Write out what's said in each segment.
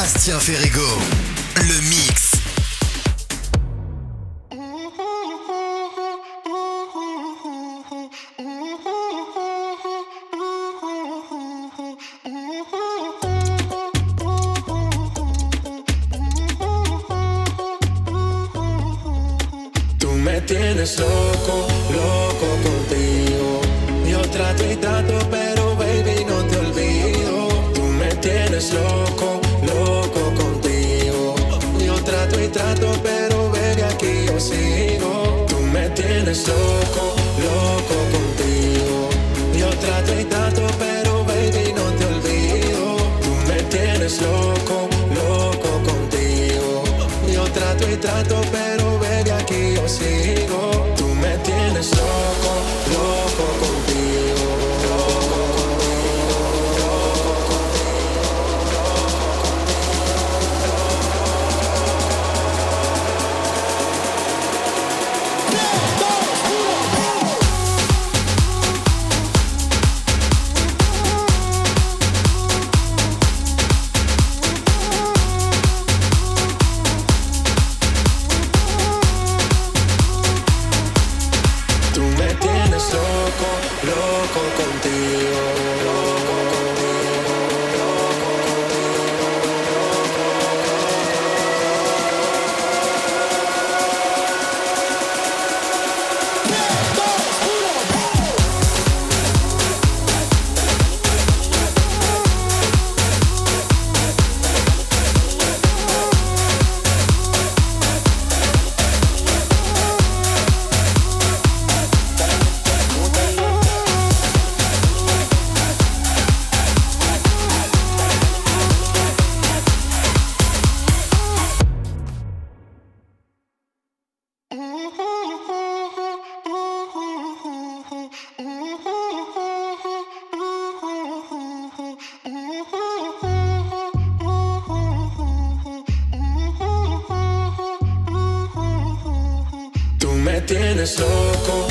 Astien Ferrigo, le mix. tienes loco.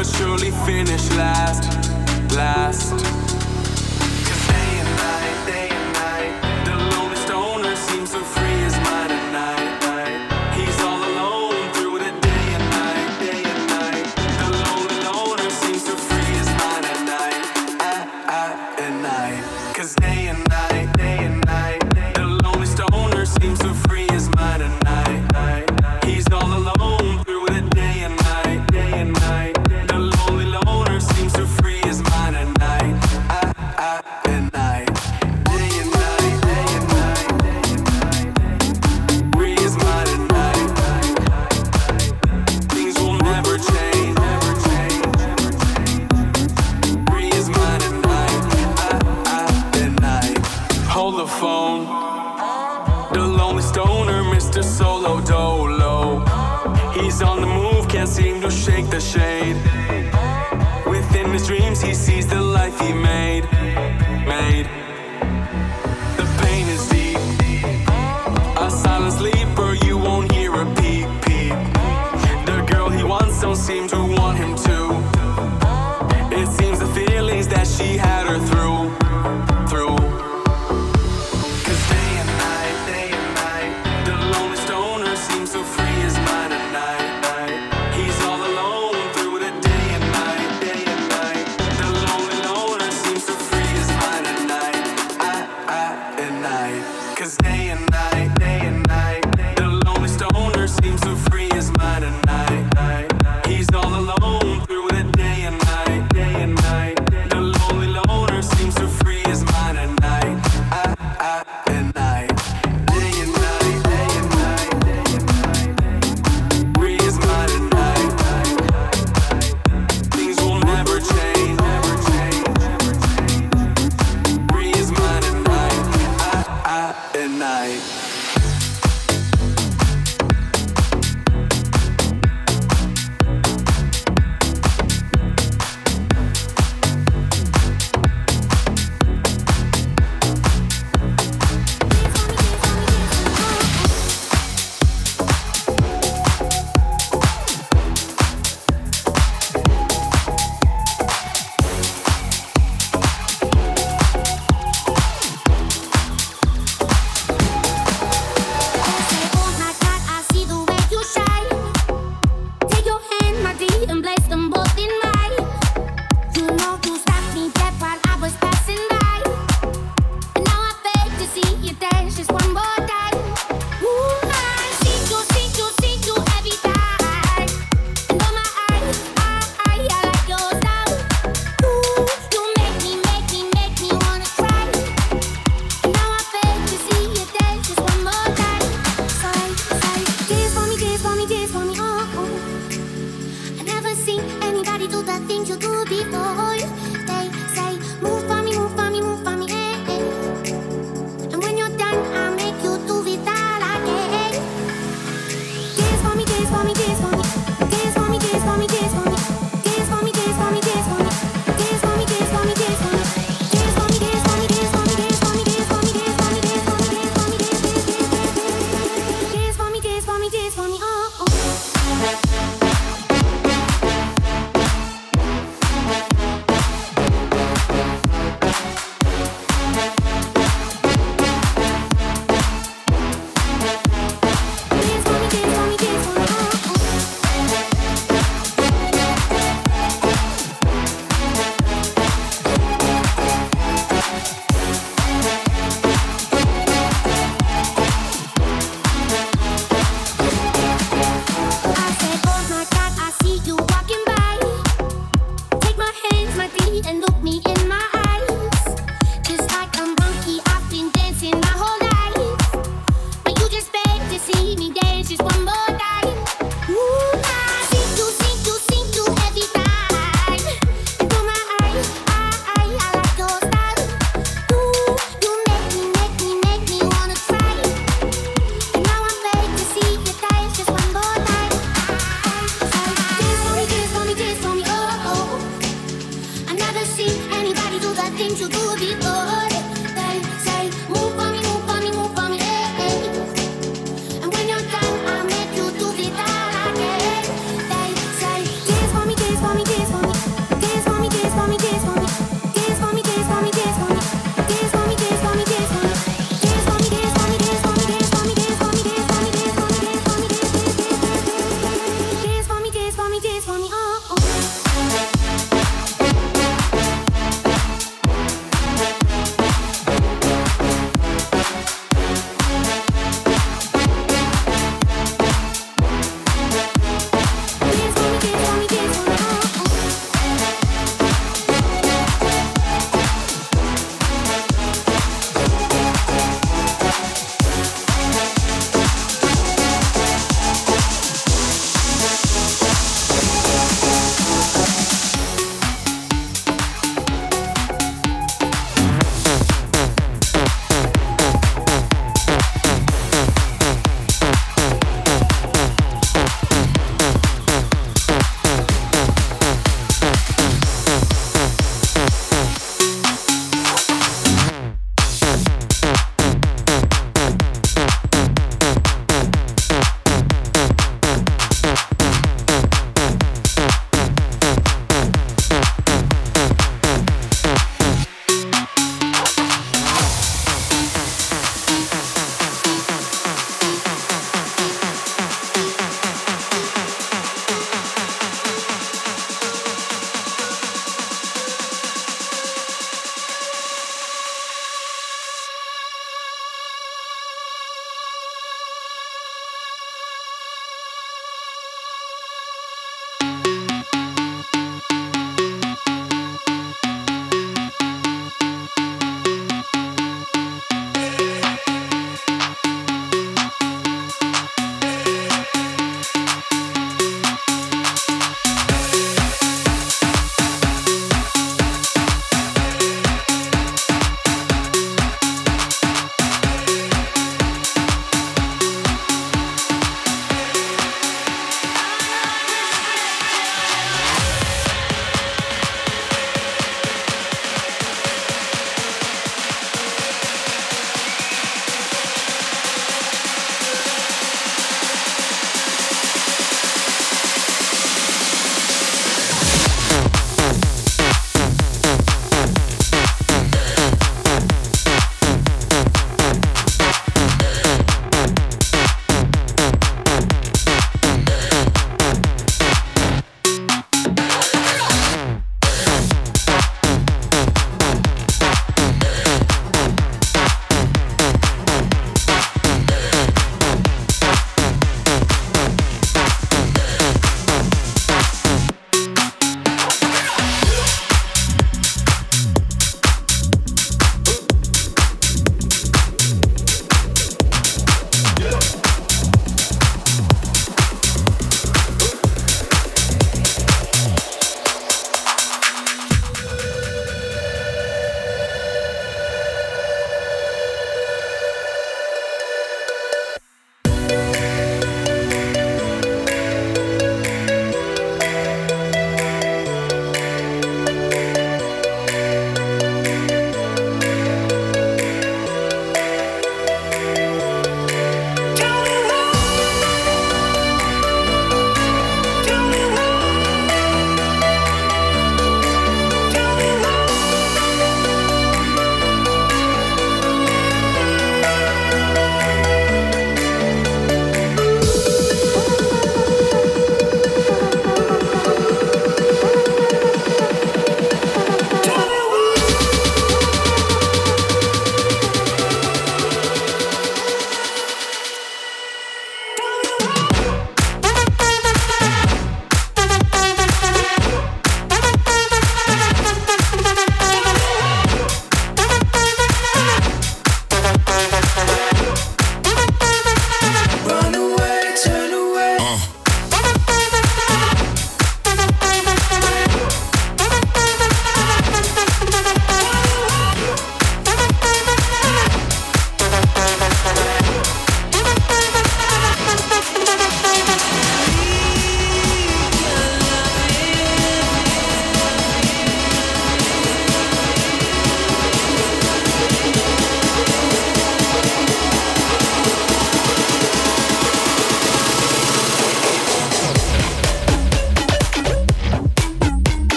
but surely finish last, last.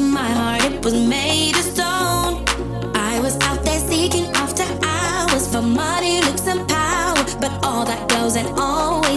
of my heart, it was made of stone. I was out there seeking after hours for money, looks, and power, but all that goes and always.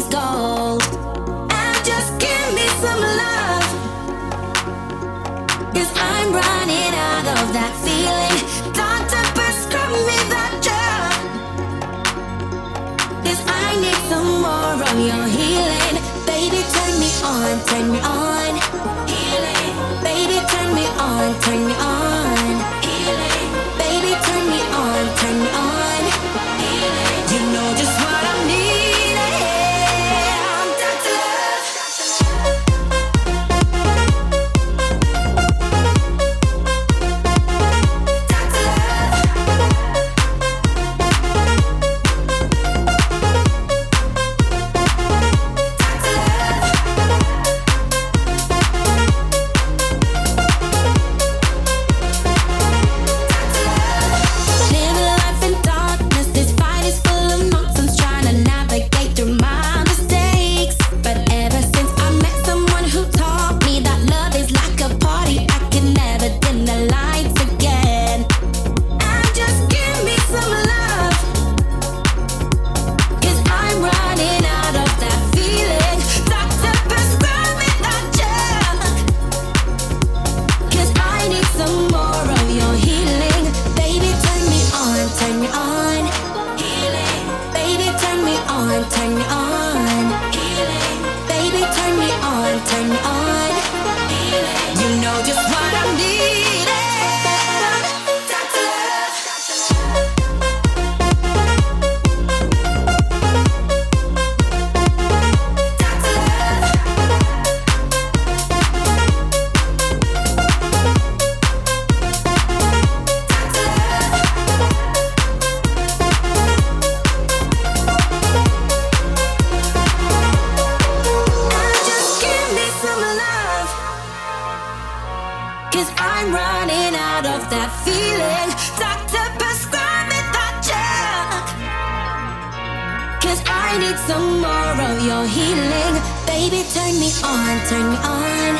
healing. Baby, turn me on, turn me on.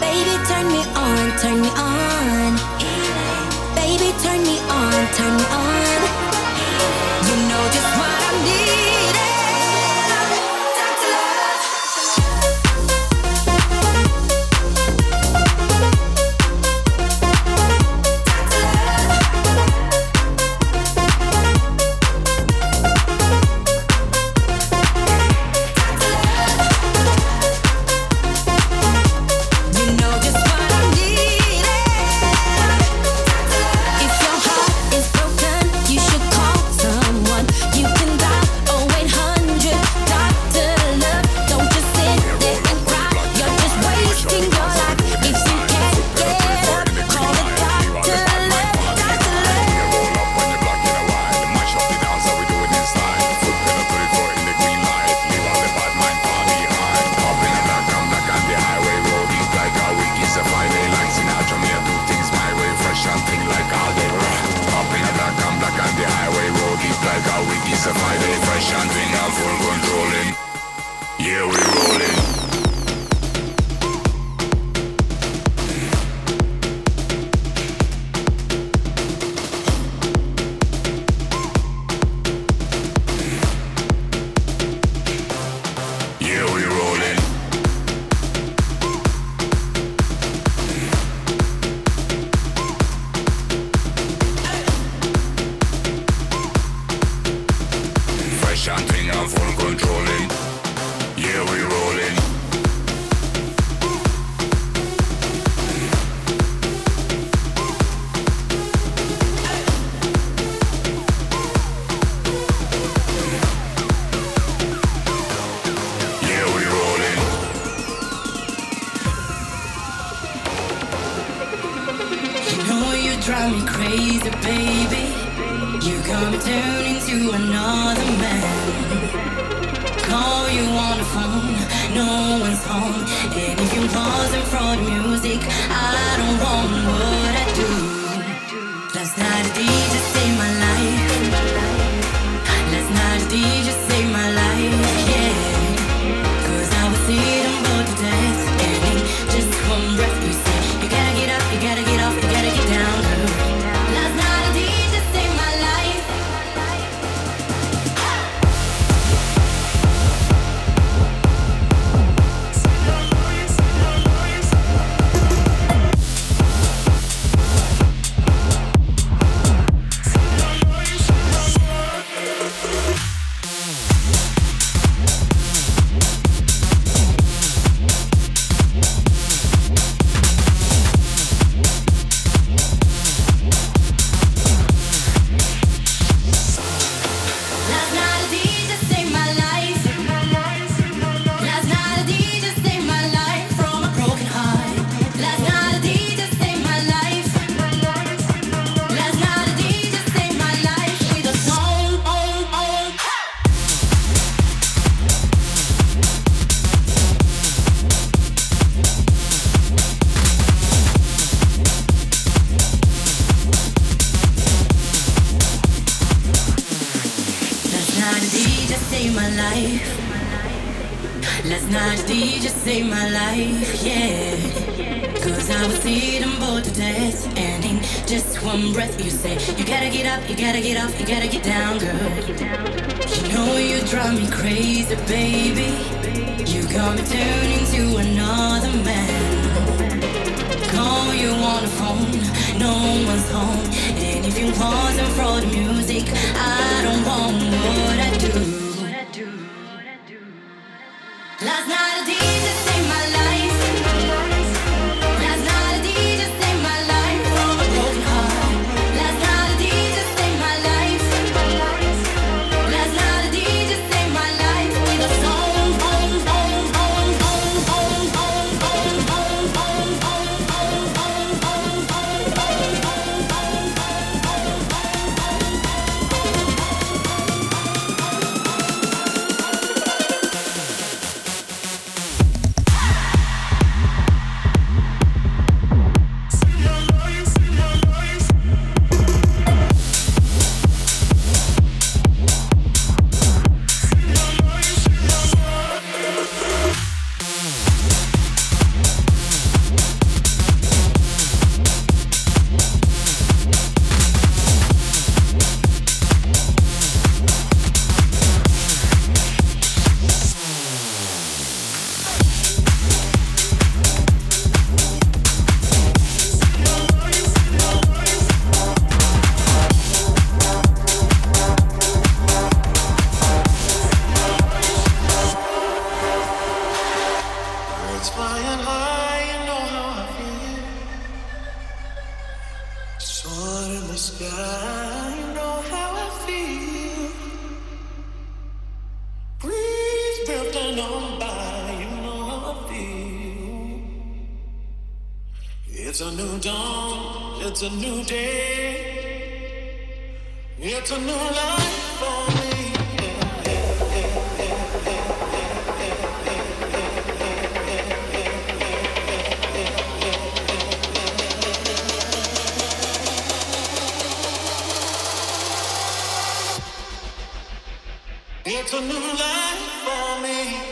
Baby, turn me on, turn me on. Baby, turn me on, turn me on. Deixa a trinha Last night DJ saved my life, yeah. Cause I was eating bored to death. And in just one breath, you say, You gotta get up, you gotta get off, you gotta get down, girl. You know you drive me crazy, baby. You got me turning to another man. Call you on the phone, no one's home. And if you wasn't for the music, I don't want what I do. Last night a deal. It's a new dawn, it's a new day, it's a new life for me. It's a new life for me.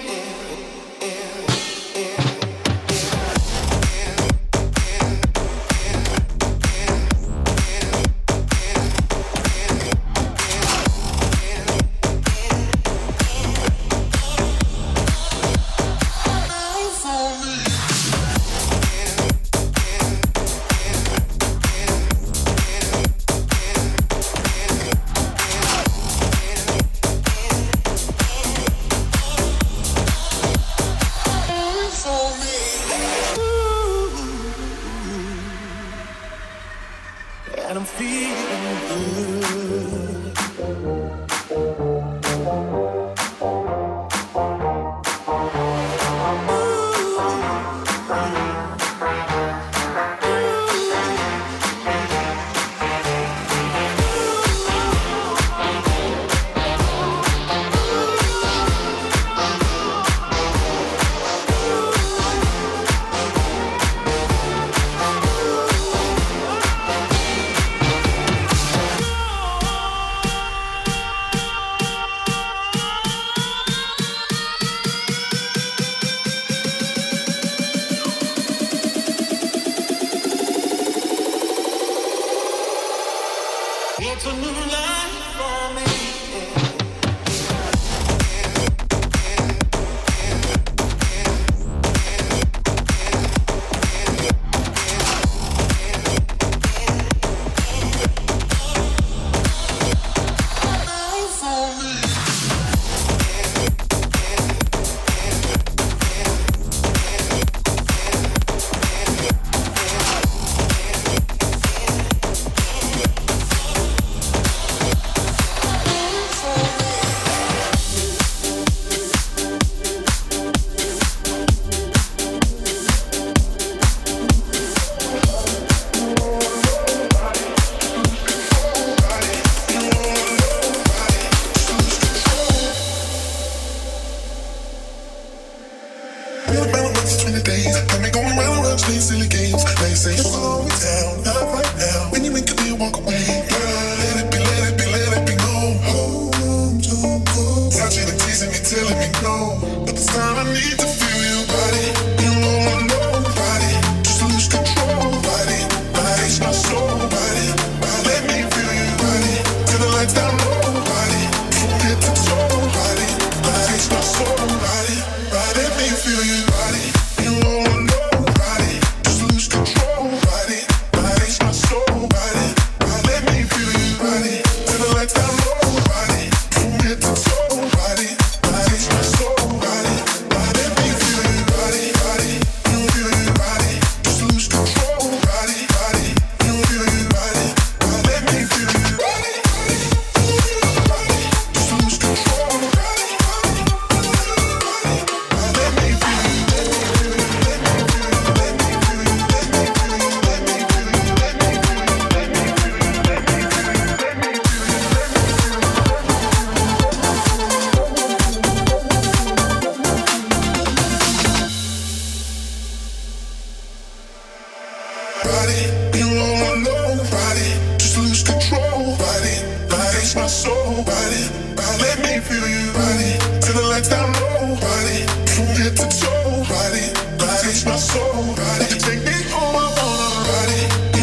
soul, body. Let me feel you, body. The lights down low. From head to toe, body. My soul, body. Take me home, I wanna, body.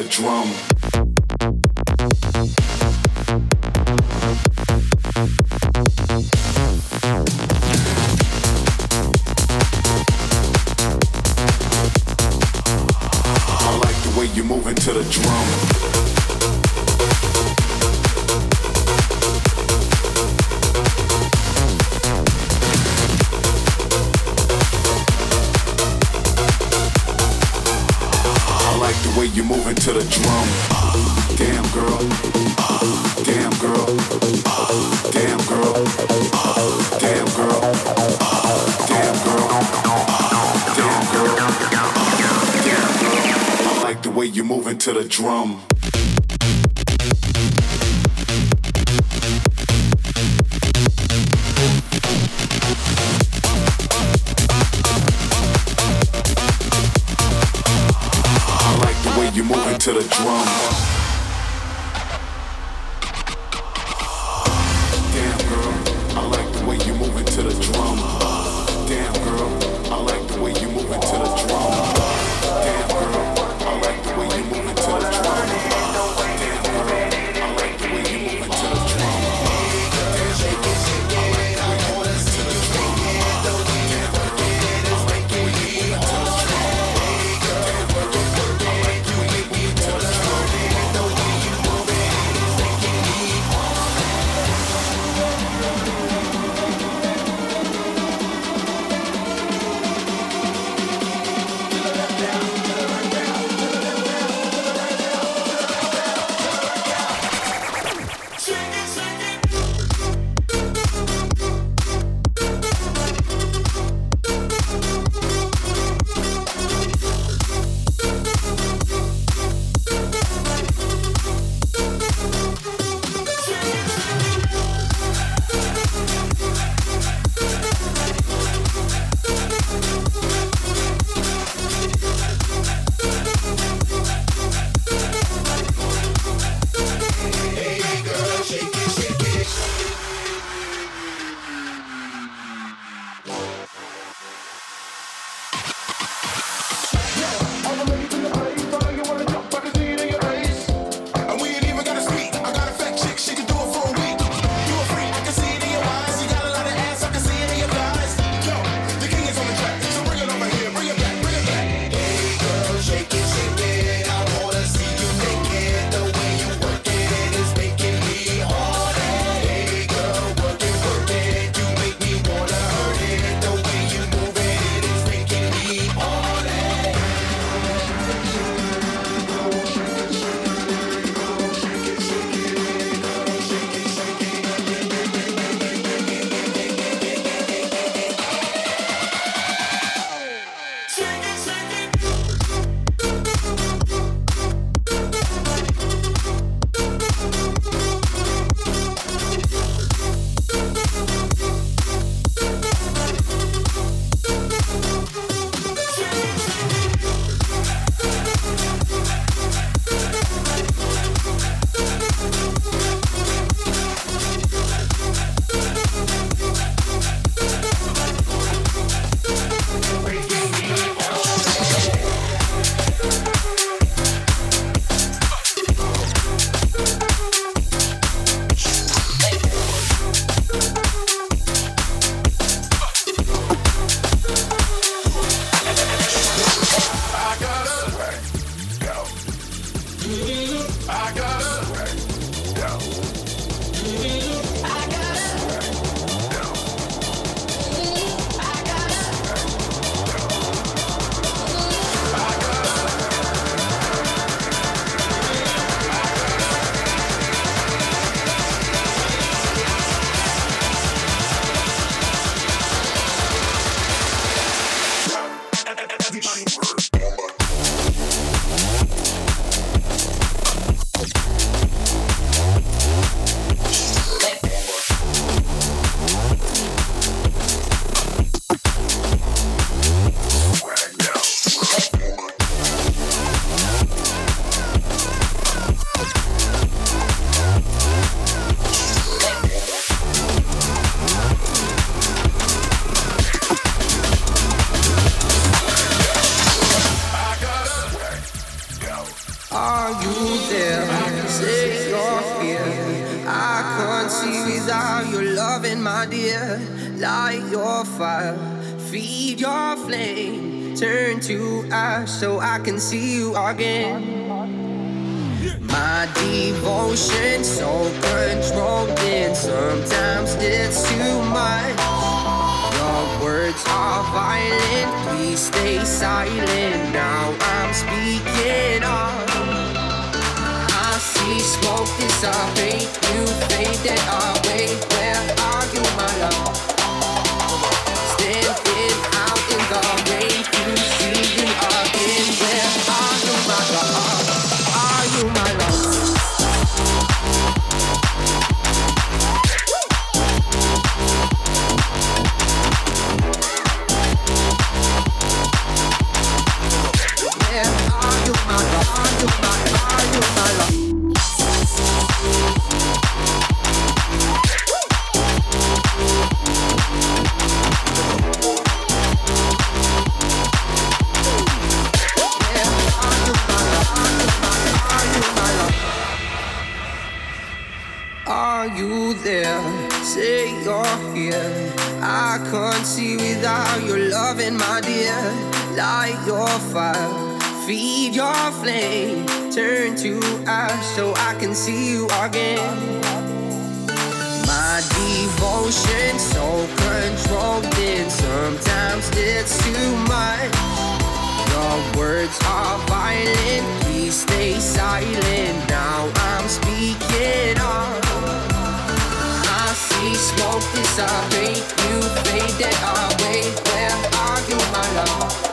Everybody fire, feed your flame, turn to ash so I can see you again. My devotion so controlled, and sometimes it's too much. Your words are violent, please stay silent. Now I'm speaking up. I see smoke disappear, you fade that I wait. Where are you, my love?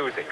Going to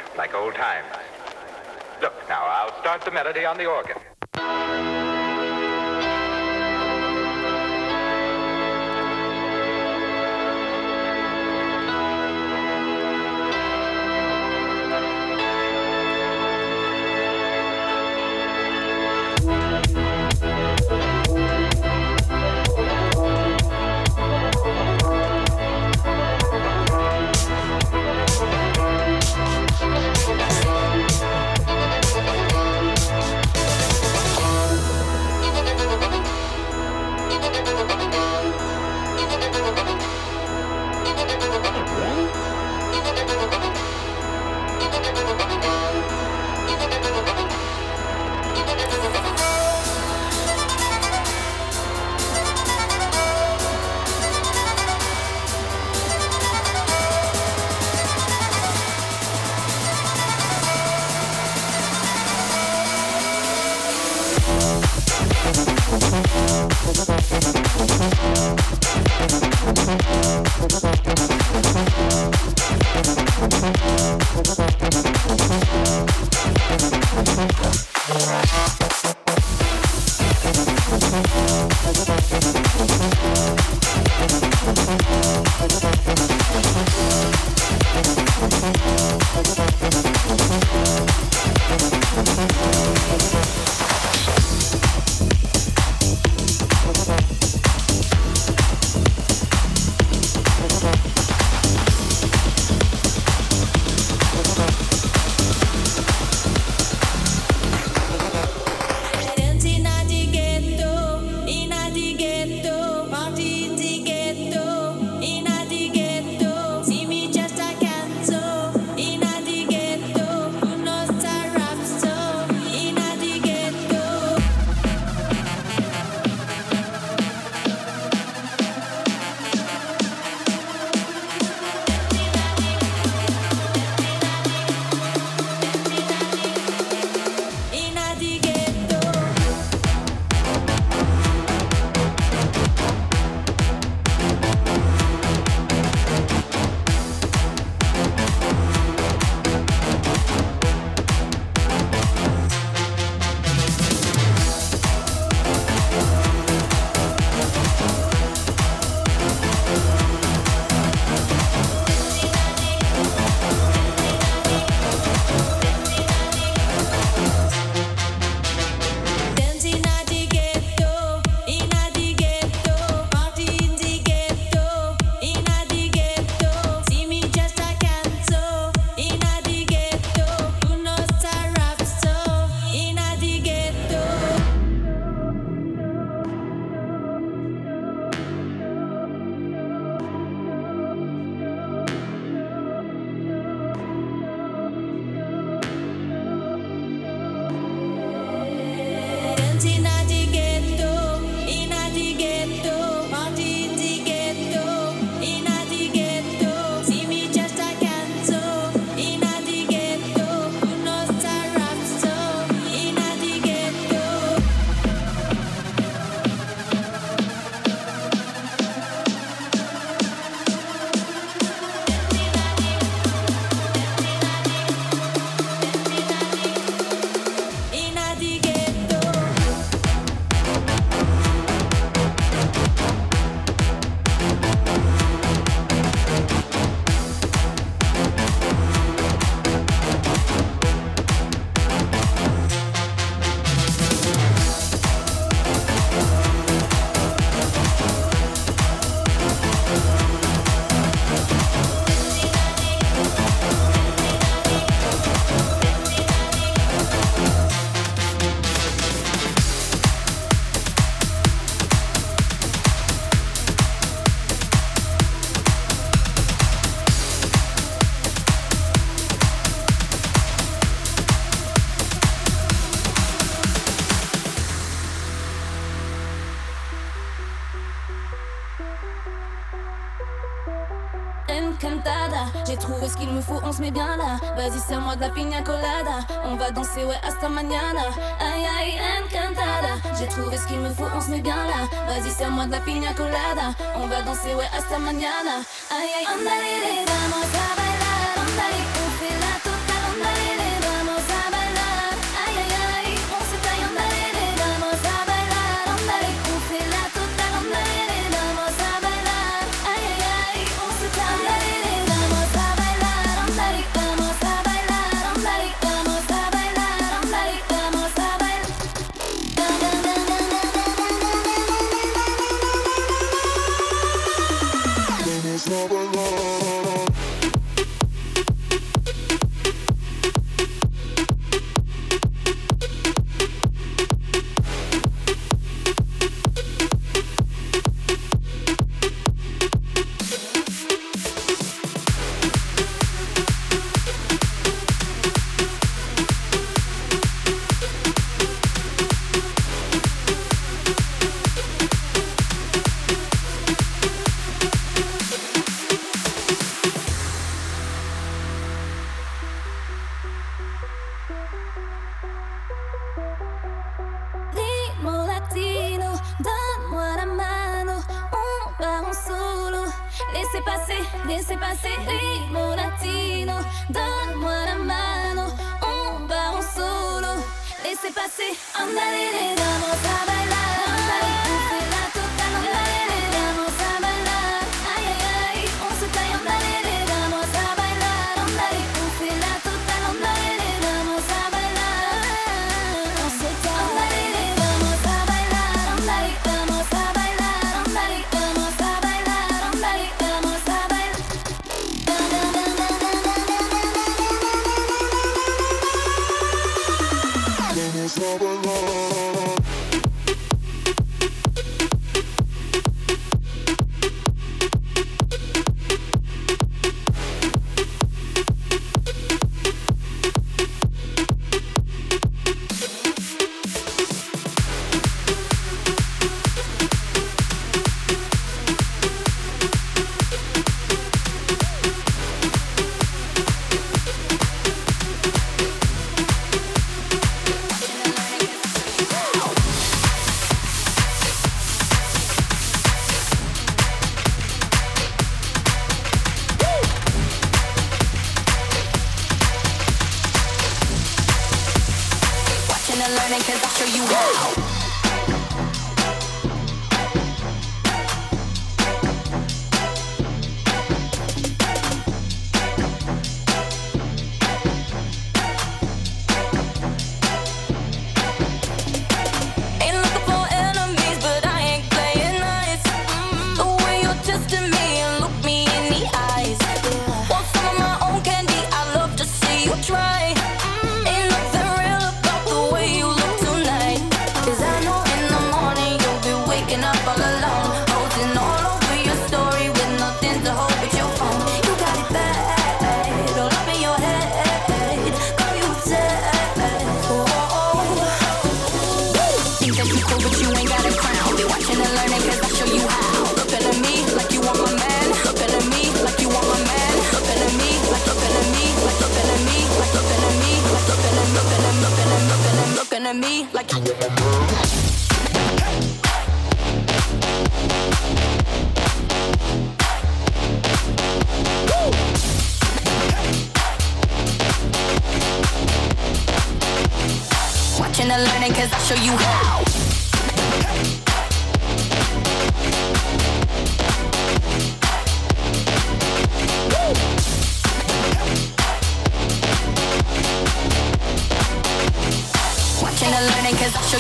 la pina colada. On va danser, ouais, hasta mañana. Aïe, aïe, encantada. J'ai trouvé ce qu'il me faut, on se met bien là. Vas-y, serre-moi de la pina colada. On va danser, ouais, hasta mañana. Aïe, aïe, andale, vamos a bailar.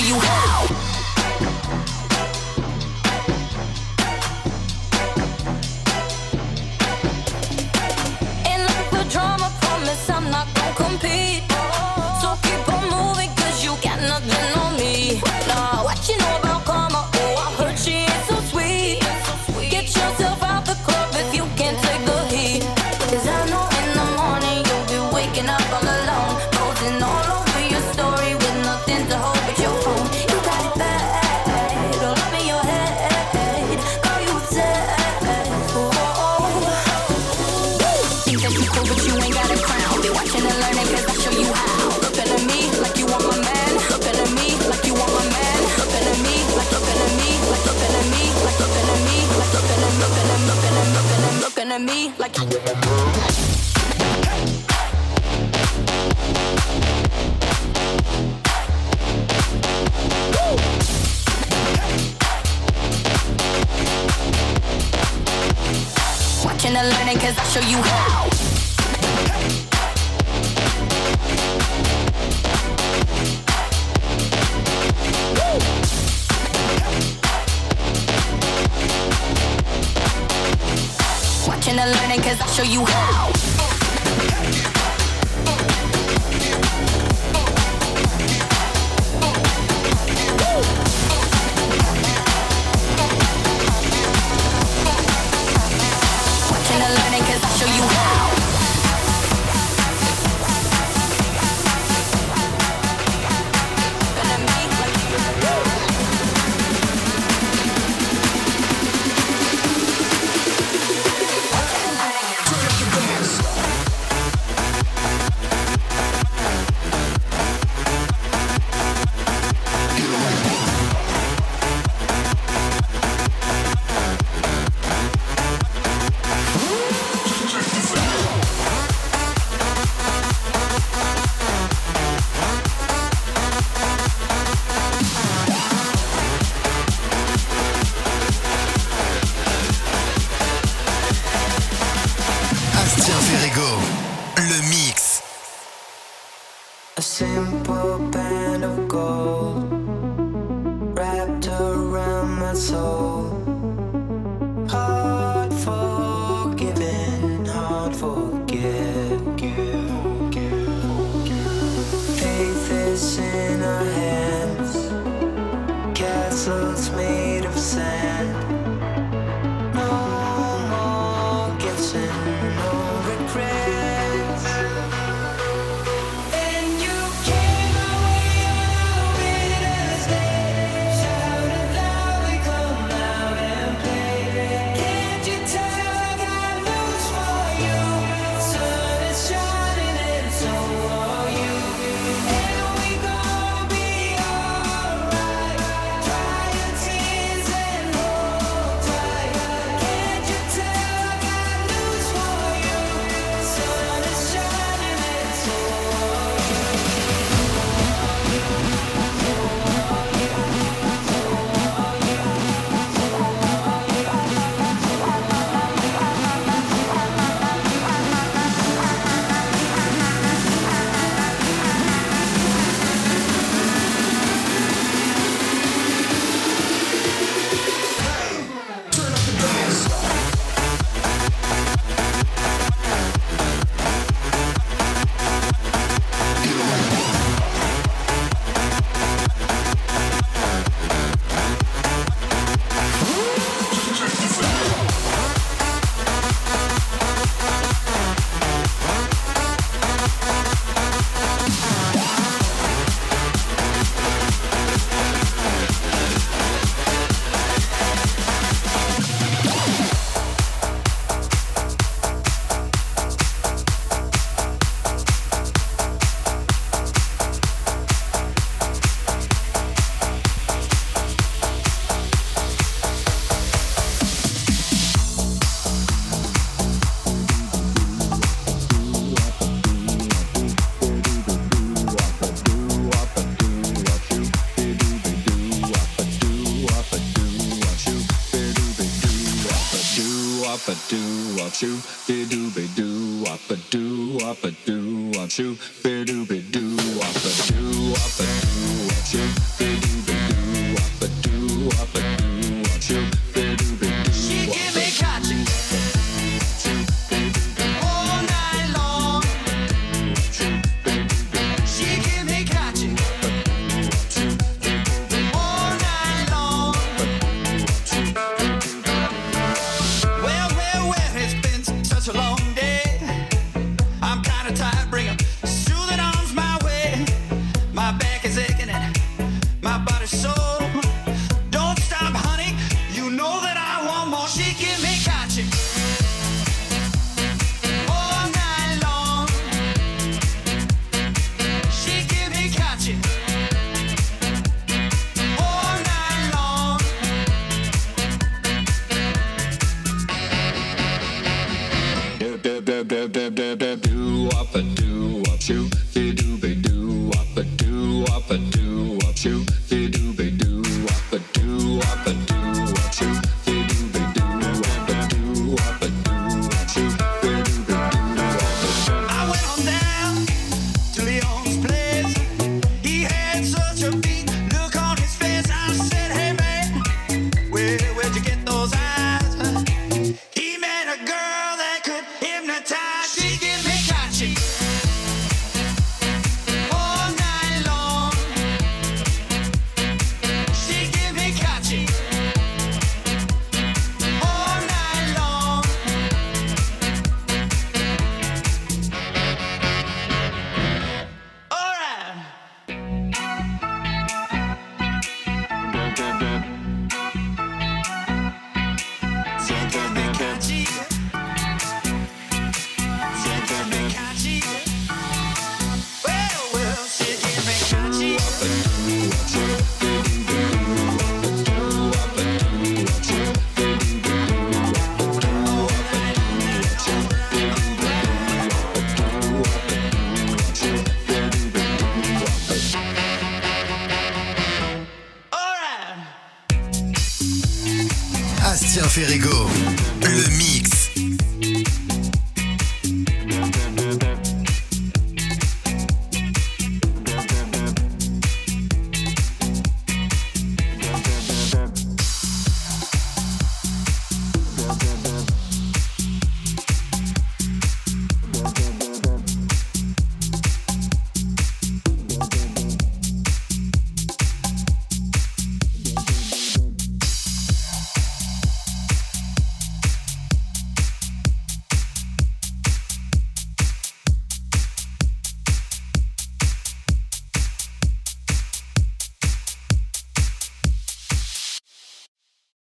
You got